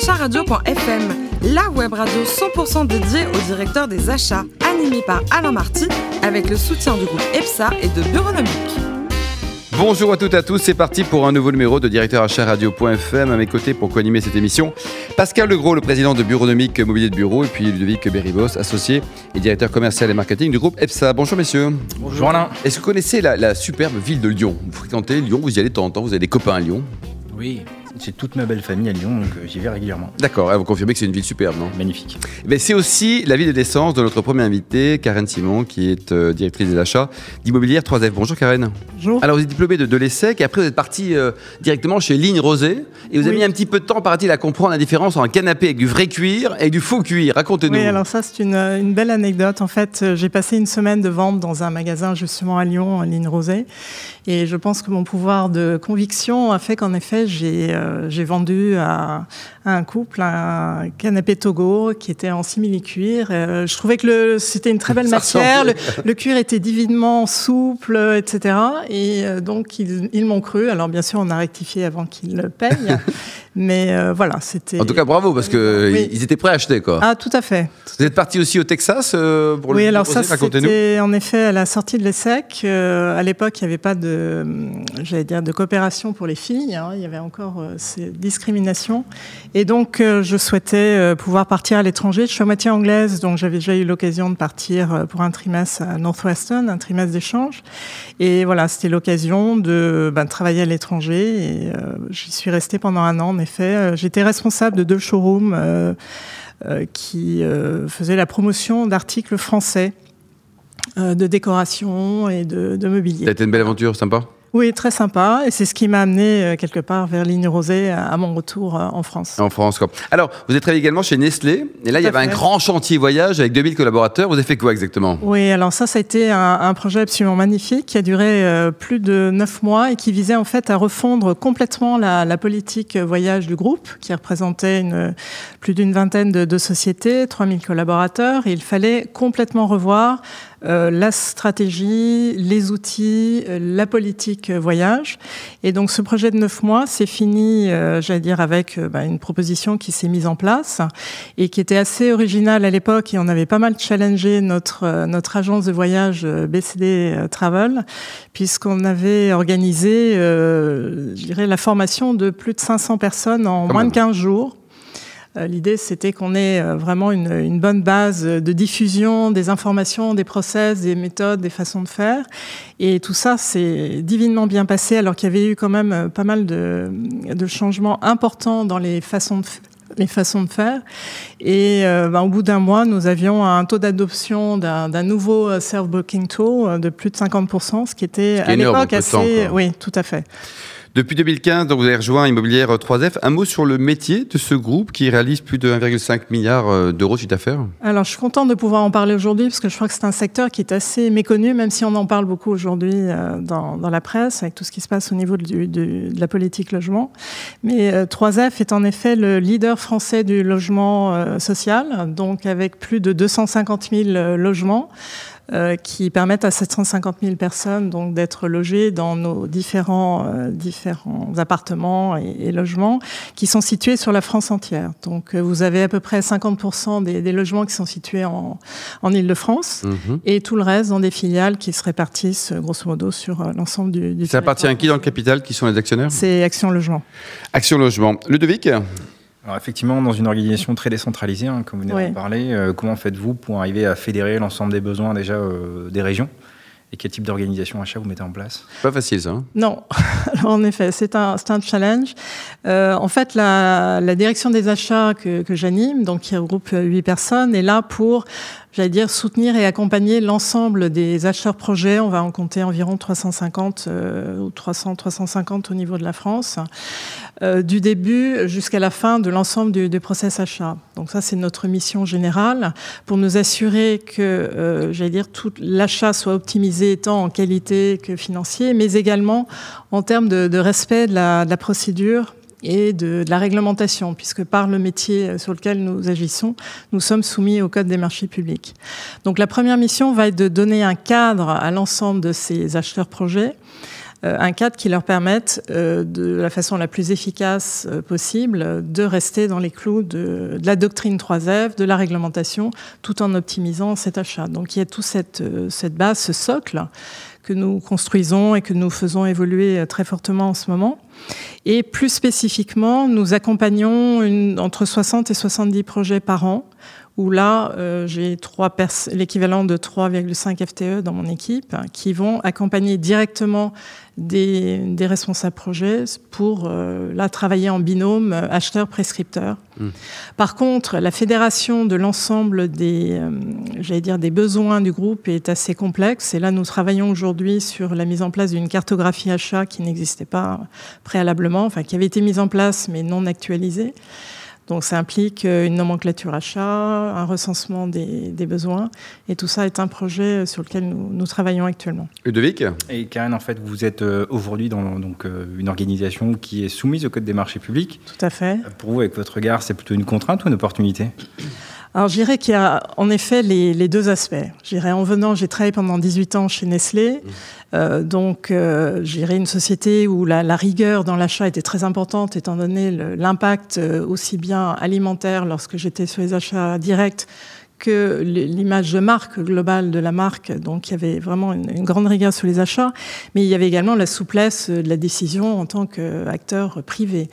acharadio.fm, la web radio 100% dédiée au directeur des achats, animée par Alain Marty, avec le soutien du groupe EPSA et de Bureaunomique. Bonjour à toutes et à tous, c'est parti pour un nouveau numéro de directeur achat radio.fm. À mes côtés pour co-animer cette émission, Pascal Legros, le président de Bureaunomique Mobilier de Bureau, et puis Ludovic Berribos, associé et directeur commercial et marketing du groupe EPSA. Bonjour messieurs. Bonjour Alain. Est-ce que vous connaissez la, la superbe ville de Lyon? Vous fréquentez Lyon, vous y allez de temps en temps, vous avez des copains à Lyon? Oui, j'ai toute ma belle famille à Lyon, donc euh, j'y vais régulièrement. D'accord, vous confirmez que c'est une ville superbe, non? Magnifique. Mais c'est aussi la ville de naissance de notre première invitée, Karen Simon, qui est euh, directrice des achats d'Immobilière 3F. Bonjour Karen. Bonjour. Alors vous êtes diplômée de, de l'ESSEC et après vous êtes partie euh, directement chez Ligne Rosée et vous avez mis un petit peu de temps, paraît-il, à comprendre la différence entre un canapé avec du vrai cuir et du faux cuir. Racontez-nous. Oui, alors ça, c'est une, une belle anecdote. En fait, j'ai passé une semaine de vente dans un magasin justement à Lyon, ligne rosée. Et je pense que mon pouvoir de conviction a fait qu'en effet, j'ai euh, j'ai vendu à, à un couple un canapé Togo qui était en simili-cuir. Euh, je trouvais que c'était une très belle matière. Le, cuir était divinement souple, etc. Et euh, donc, ils, ils m'ont cru. Alors, bien sûr, on a rectifié avant qu'ils le payent. Mais euh, voilà, c'était... En tout cas, bravo, parce que Oui. ils étaient prêts à acheter, quoi. Ah, tout à fait. Vous êtes parti aussi au Texas euh, pour oui, le alors Ligne ça, c'était en effet à la sortie de l'ESSEC. Euh, à l'époque, il n'y avait pas de, j'allais dire, de coopération pour les filles. hein. Il y avait encore euh, ces discriminations. Et donc, euh, je souhaitais euh, pouvoir partir à l'étranger. Je suis à moitié anglaise, donc j'avais déjà eu l'occasion de partir euh, pour un trimestre à Northwestern, un trimestre d'échange. Et voilà, c'était l'occasion de, ben, travailler à l'étranger. Et j'y suis restée pendant un an, en effet. J'étais responsable de deux showrooms. qui faisait la promotion d'articles français de décoration et de, de mobilier. Ça a été une belle aventure, sympa? Oui, très sympa. Et c'est ce qui m'a amené euh, quelque part vers Ligne Rosée à, mon retour euh, en France. En France, quoi. Alors, vous êtes travaillé également chez Nestlé. Et là, il y avait un grand chantier voyage avec 2000 collaborateurs. Vous avez fait quoi exactement? Oui, alors ça, ça a été un, un projet absolument magnifique qui a duré euh, plus de neuf mois et qui visait en fait à refondre complètement la, la politique voyage du groupe, qui représentait une, plus d'une vingtaine de, de sociétés, 3000 collaborateurs. Et il fallait complètement revoir euh, la stratégie, les outils, euh, la politique euh, voyage. Et donc ce projet de neuf mois s'est fini, euh, j'allais dire, avec bah, une proposition qui s'est mise en place et qui était assez originale à l'époque. Et on avait pas mal challengé notre, notre agence de voyage BCD Travel, puisqu'on avait organisé, euh, je dirais, la formation de plus de 500 personnes en Quand moins même. de 15 jours. Euh, L'idée, c'était qu'on ait euh, vraiment une, une bonne base de diffusion des informations, des process, des méthodes, des façons de faire. Et tout ça, c'est divinement bien passé, alors qu'il y avait eu quand même euh, pas mal de, de changements importants dans les façons de f- les façons de faire. Et euh, ben, au bout d'un mois, nous avions un taux d'adoption d'un nouveau self-booking tool de plus de 50%, ce qui était Ce qui est à l'époque temps, assez... quoi. oui, tout à fait. Depuis 2015, donc vous avez rejoint Immobilière 3F. Un mot sur le métier de ce groupe qui réalise plus de 1,5 milliard euh, d'euros de chiffre d'affaires. Alors, je suis contente de pouvoir en parler aujourd'hui parce que je crois que c'est un secteur qui est assez méconnu, même si on en parle beaucoup aujourd'hui euh, dans, la presse, avec tout ce qui se passe au niveau de la politique logement. Mais euh, 3F est en effet le leader français du logement euh, social, donc avec plus de 250 000 euh, logements. Euh, qui permettent à 750 000 personnes donc d'être logées dans nos différents euh, différents appartements et, et logements qui sont situés sur la France entière. Donc euh, vous avez à peu près 50% des, des logements qui sont situés en, en Île-de-France Mhm. et tout le reste dans des filiales qui se répartissent grosso modo sur l'ensemble du, du Ça appartient à qui dans le capital Qui sont les actionnaires? C'est Action Logement. Action Logement. Ludovic? Alors effectivement, dans une organisation très décentralisée, hein, comme vous venez Ouais. d'en parler, euh, comment faites-vous pour arriver à fédérer l'ensemble des besoins déjà euh, des régions? Et quel type d'organisation achat vous mettez en place? Pas facile ça. hein Non, Alors, en effet, c'est un, c'est un challenge. Euh, en fait, la, la direction des achats que, que j'anime, donc qui regroupe huit personnes, est là pour, j'allais dire, soutenir et accompagner l'ensemble des acheteurs projets. On va en compter environ 350 euh, ou 300, 350 au niveau de la France, euh, du début jusqu'à la fin de l'ensemble du, du process achat. Donc ça, c'est notre mission générale pour nous assurer que, euh, j'allais dire, tout l'achat soit optimisé tant en qualité que financier, mais également en termes de, de respect de la, de la procédure et de, la réglementation, puisque par le métier sur lequel nous agissons, nous sommes soumis au Code des marchés publics. Donc la première mission va être de donner un cadre à l'ensemble de ces acheteurs projets, un cadre qui leur permette, de la façon la plus efficace possible, de rester dans les clous de, la doctrine 3F, de la réglementation, tout en optimisant cet achat. Donc il y a toute cette base, ce socle que nous construisons et que nous faisons évoluer très fortement en ce moment. Et plus spécifiquement, nous accompagnons une, entre 60 et 70 projets par an où là, euh, j'ai l'équivalent de 3,5 FTE dans mon équipe qui vont accompagner directement des, des responsables projets pour euh, là travailler en binôme euh, acheteur-prescripteur. Mmh. Par contre, la fédération de l'ensemble des, j'allais dire, des besoins du groupe est assez complexe. Et là, nous travaillons aujourd'hui sur la mise en place d'une cartographie achat qui n'existait pas préalablement, enfin qui avait été mise en place mais non actualisée. Donc ça implique euh, une nomenclature achat, un recensement des, besoins, et tout ça est un projet sur lequel nous, travaillons actuellement. Ludovic? Et Karen, en fait, vous êtes euh, aujourd'hui dans donc, euh, une organisation qui est soumise au Code des marchés publics. Tout à fait. Pour vous, avec votre regard, c'est plutôt une contrainte ou une opportunité? Alors, je dirais qu'il y a en effet les, deux aspects. Je en venant, j'ai travaillé pendant 18 ans chez Nestlé. Mmh. Euh, donc, euh, j'irai une société où la, la rigueur dans l'achat était très importante, étant donné l'impact euh, aussi bien alimentaire lorsque j'étais sur les achats directs que l'image de marque globale de la marque. Donc, il y avait vraiment une, une, grande rigueur sur les achats, mais il y avait également la souplesse de la décision en tant qu'acteur privé.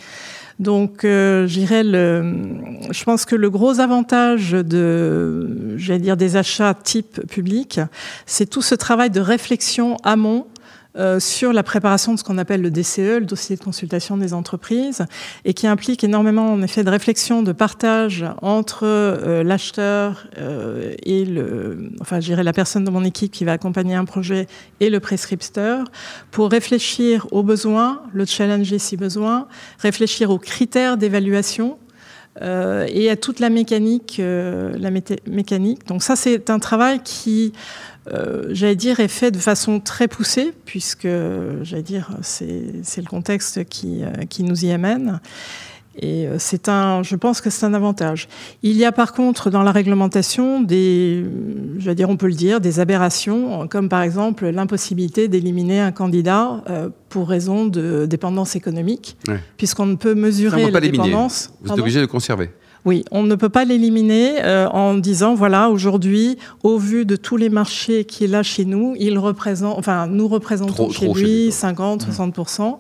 Donc, euh, le, je pense que le gros avantage de, j'allais dire, des achats type public, c'est tout ce travail de réflexion amont euh, sur la préparation de ce qu'on appelle le DCE, le dossier de consultation des entreprises, et qui implique énormément en effet de réflexion, de partage entre euh, l'acheteur euh, et le, enfin, j'irai la personne de mon équipe qui va accompagner un projet et le prescripteur pour réfléchir aux besoins, le challenger si besoin, réfléchir aux critères d'évaluation et à toute la mécanique, la mécanique. Donc ça, c'est un travail qui euh, j'allais dire, est fait de façon très poussée, puisque, j'allais dire, c'est le contexte qui, euh, qui nous y amène. Et euh, c'est un, je pense que c'est un avantage. Il y a par contre dans la réglementation des, je dire, on peut le dire, des aberrations, comme par exemple l'impossibilité d'éliminer un candidat pour raison de dépendance économique, puisqu'on ne peut mesurer la dépendance. Vous êtes obligé de conserver. Oui, on ne peut pas l'éliminer euh, en disant voilà aujourd'hui, au vu de tous les marchés qu'il a chez nous, il représente, enfin nous représentons chez lui 50, 60% mmh.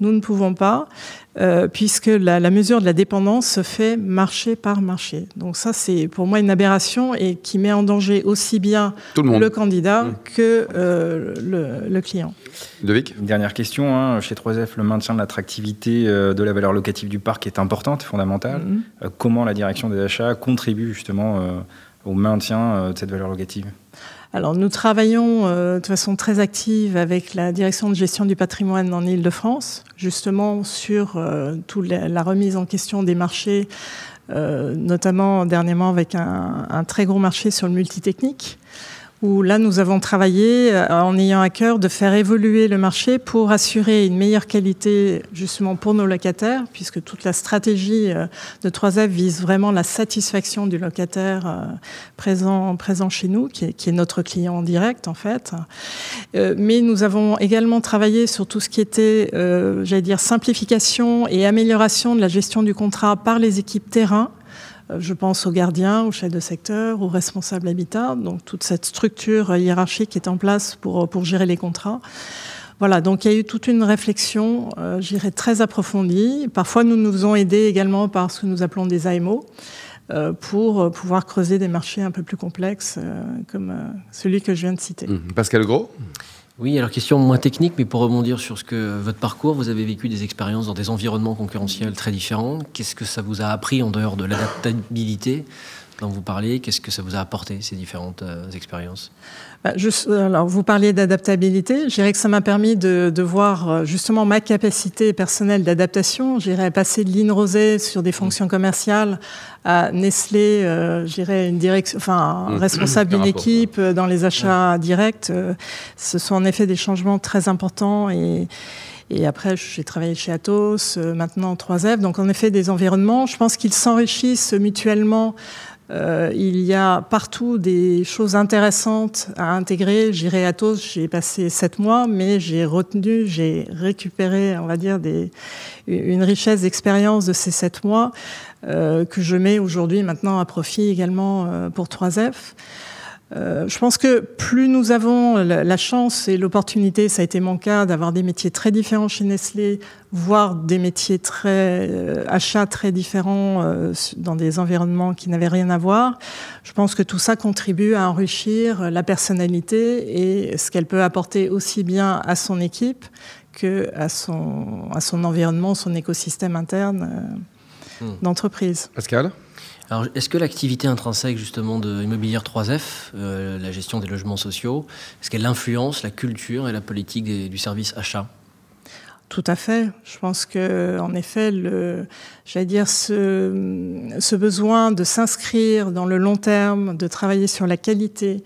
Nous ne pouvons pas. Euh, puisque la, mesure de la dépendance se fait marché par marché. Donc ça, c'est pour moi une aberration et qui met en danger aussi bien le, candidat mmh. que euh, le, client. Devic Une dernière question. Hein. Chez 3F, le maintien de l'attractivité euh, de la valeur locative du parc est importante, fondamentale. Mmh. comment la direction des achats contribue justement au maintien de cette valeur locative? Alors nous travaillons euh, de façon très active avec la direction de gestion du patrimoine en Ile-de-France, justement sur euh, toute la, remise en question des marchés, euh, notamment dernièrement avec un, un, très gros marché sur le multitechnique où là nous avons travaillé euh, en ayant à cœur de faire évoluer le marché pour assurer une meilleure qualité justement pour nos locataires, puisque toute la stratégie euh, de 3F vise vraiment la satisfaction du locataire euh, présent, chez nous, qui est, qui est notre client en direct en fait. Mais nous avons également travaillé sur tout ce qui était, j'allais dire, simplification et amélioration de la gestion du contrat par les équipes terrain je pense aux gardiens, aux chefs de secteur, aux responsables habitat, donc toute cette structure hiérarchique est en place pour, pour gérer les contrats. Voilà, donc il y a eu toute une réflexion, euh, j'irais très approfondie. Parfois, nous nous faisons aider également par ce que nous appelons des AMO euh, pour pouvoir creuser des marchés un peu plus complexes euh, comme celui que je viens de citer. Mmh. Pascal Gros? Oui, alors question moins technique, mais pour rebondir sur ce que votre parcours, vous avez vécu des expériences dans des environnements concurrentiels très différents. Qu'est-ce que ça vous a appris en dehors de l'adaptabilité dont vous parlez Qu'est-ce que ça vous a apporté, ces différentes euh, expériences? Bah, alors, vous parliez d'adaptabilité. Je dirais que ça m'a permis de, de, voir euh, justement ma capacité personnelle d'adaptation. J'irais passer de Line Rosé sur des fonctions commerciales à Nestlé, euh, j'irais une direction, enfin, mmh. responsable d'une équipe euh, dans les achats directs. Euh, ce sont en effet des changements très importants et, et après, j'ai travaillé chez Atos, maintenant 3F. Donc, en effet, des environnements. Je pense qu'ils s'enrichissent mutuellement euh, il y a partout des choses intéressantes à intégré, j'irai à Atos, j'ai passé sept mois, mais j'ai retenu, j'ai récupéré, on va dire, une richesse d'expérience de ces sept mois euh, que je mets aujourd'hui maintenant à profit également euh, pour 3F. Euh, je pense que plus nous avons la, chance et l'opportunité, ça a été mon cas, d'avoir des métiers très différents chez Nestlé, voire des métiers très euh, achats très différents euh, dans des environnements qui n'avaient rien à voir. Je pense que tout ça contribue à enrichir la personnalité et ce qu'elle peut apporter aussi bien à son équipe que à son, à son environnement, son écosystème interne hmm. d'entreprise. Pascal? Alors, est-ce que l'activité intrinsèque justement de Immobilière 3F, euh, la gestion des logements sociaux, est-ce qu'elle influence la culture et la politique du service achat? Tout à fait. Je pense que, en effet, j'allais dire, ce besoin de s'inscrire dans le long terme, de travailler sur la qualité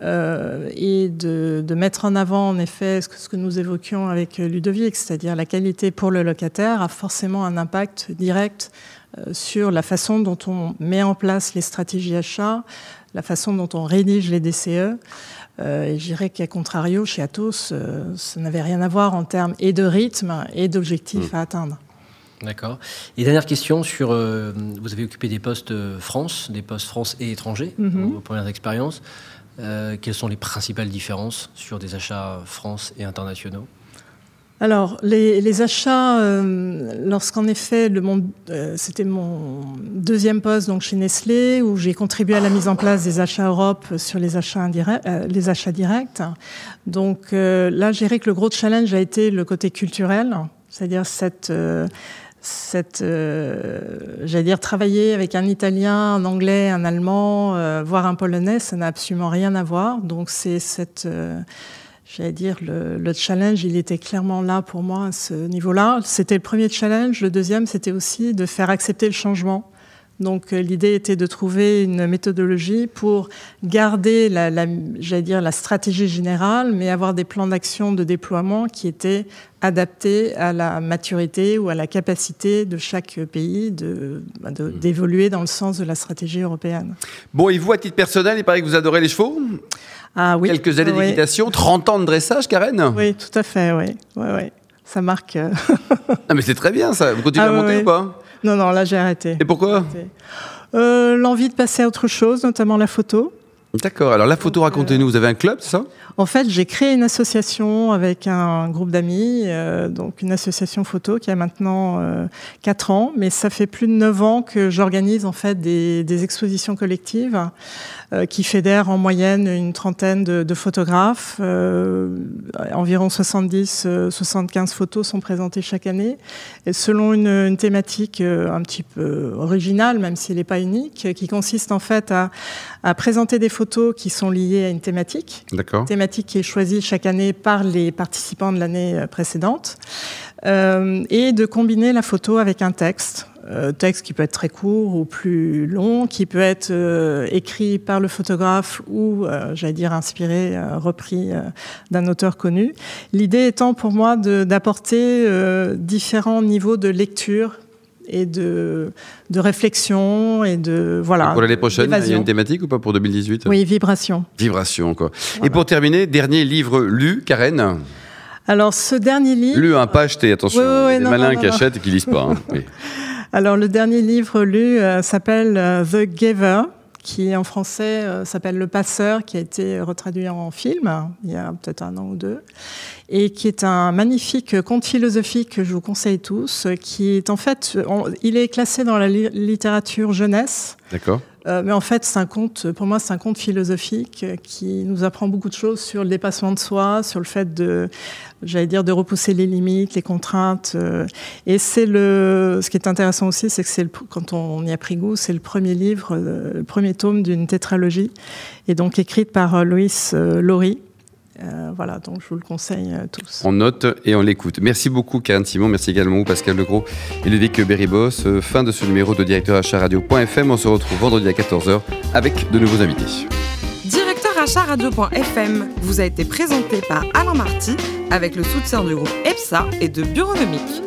euh, et de, de, mettre en avant, en effet, ce que, ce que nous évoquions avec Ludovic, c'est-à-dire la qualité pour le locataire, a forcément un impact direct euh, sur la façon dont on met en place les stratégies achats, la façon dont on rédige les DCE. Euh, et je dirais qu'à contrario, chez Atos, euh, ça n'avait rien à voir en termes et de rythme et d'objectifs mm. à atteindre. D'accord. Et dernière question sur, vous avez occupé des postes France, des postes France et étrangers, mm vos premières expériences. Quelles sont les principales différences sur des achats France et internationaux alors, les, achats, euh, lorsqu'en effet, euh, c'était mon deuxième poste donc chez Nestlé, où j'ai contribué à la mise en place des achats Europe sur les achats, indirects, euh, les achats directs. Donc là, je dirais que le gros challenge a été le côté culturel, c'est-à-dire cette cette, j'allais dire, travailler avec un Italien, un Anglais, un Allemand, voire un Polonais, ça n'a absolument rien à voir. Donc c'est cette j'allais dire, le, challenge, il était clairement là pour moi à ce niveau-là. C'était le premier challenge. Le deuxième, c'était aussi de faire accepter le changement. Donc euh, l'idée était de trouver une méthodologie pour garder la, j'allais dire, la stratégie générale, mais avoir des plans d'action de déploiement qui étaient adaptés à la maturité ou à la capacité de chaque pays de, bah, mmh. d'évoluer dans le sens de la stratégie européenne. Bon, et vous, à titre personnel, il paraît que vous adorez les chevaux ah, oui. Quelques années d'équitation, 30 ans de dressage, Karen Oui, tout à fait, oui. oui, oui. Ça marque. Euh, ah, mais c'est très bien ça. Vous continuez à ah, monter ou pas? Non, non, là j'ai arrêté. Et pourquoi? Euh, L'envie de passer à autre chose, notamment la photo. D'accord. Alors la photo, racontez-nous. Vous avez un club, c'est ça? En fait, j'ai créé une association avec un groupe d'amis, euh, donc une association photo qui a maintenant euh, 4 ans, mais ça fait plus de 9 ans que j'organise en fait des, des expositions collectives euh, qui fédèrent en moyenne une trentaine de, de photographes. Euh, environ 70-75 photos sont présentées chaque année, et selon une, une thématique un petit peu originale, même si elle n'est pas unique, qui consiste en fait à, à présenter des photos qui sont liées à une thématique. Thématique qui est choisie chaque année par les participants de l'année euh, précédente. Euh, et de combiner la photo avec un texte. Euh, texte qui peut être très court ou plus long, qui peut être euh, écrit par le photographe ou, j'allais dire, inspiré, repris d'un auteur connu. L'idée étant pour moi d'apporter différents niveaux de lecture et de, de réflexion et de voilà. pour l'année prochaine, il y a une thématique ou pas pour 2018 Oui, vibration. Vibration, quoi. Et pour terminer, dernier livre lu, Karen? Alors, ce dernier livre. Lu, un pas acheté, attention. Oui, oui, les malins qui achètent et qui lisent pas. Hein. Oui. Alors, le dernier livre lu euh, s'appelle euh, The Giver qui en français euh, s'appelle Le Passeur, qui a été retraduit en film il y a peut-être un an ou deux, et qui est un magnifique conte philosophique que je vous conseille tous, qui est en fait, il est classé dans la littérature jeunesse. D'accord. Euh, mais en fait, c'est un conte, pour moi, c'est un conte philosophique qui nous apprend beaucoup de choses sur le dépassement de soi, sur le fait de, j'allais dire, de repousser les limites, les contraintes. Euh. et c'est le, ce qui est intéressant aussi, c'est que c'est quand on y a pris goût, c'est le premier livre, euh, le premier tome d'une tétralogie, et donc écrite par Loïs Laurie, euh, voilà, donc je vous le conseille euh, tous. On note et on l'écoute. Merci beaucoup Karen Simon, merci également Pascal Legros et Ludovic Berrybos. Euh, fin de ce numéro de Directeur Achat Radio.fm. On se retrouve vendredi à 14h avec de nouveaux invités. Directeur Achat Radio.fm vous a été présenté par Alain Marty avec le soutien du groupe EPSA et de Bureaunomique.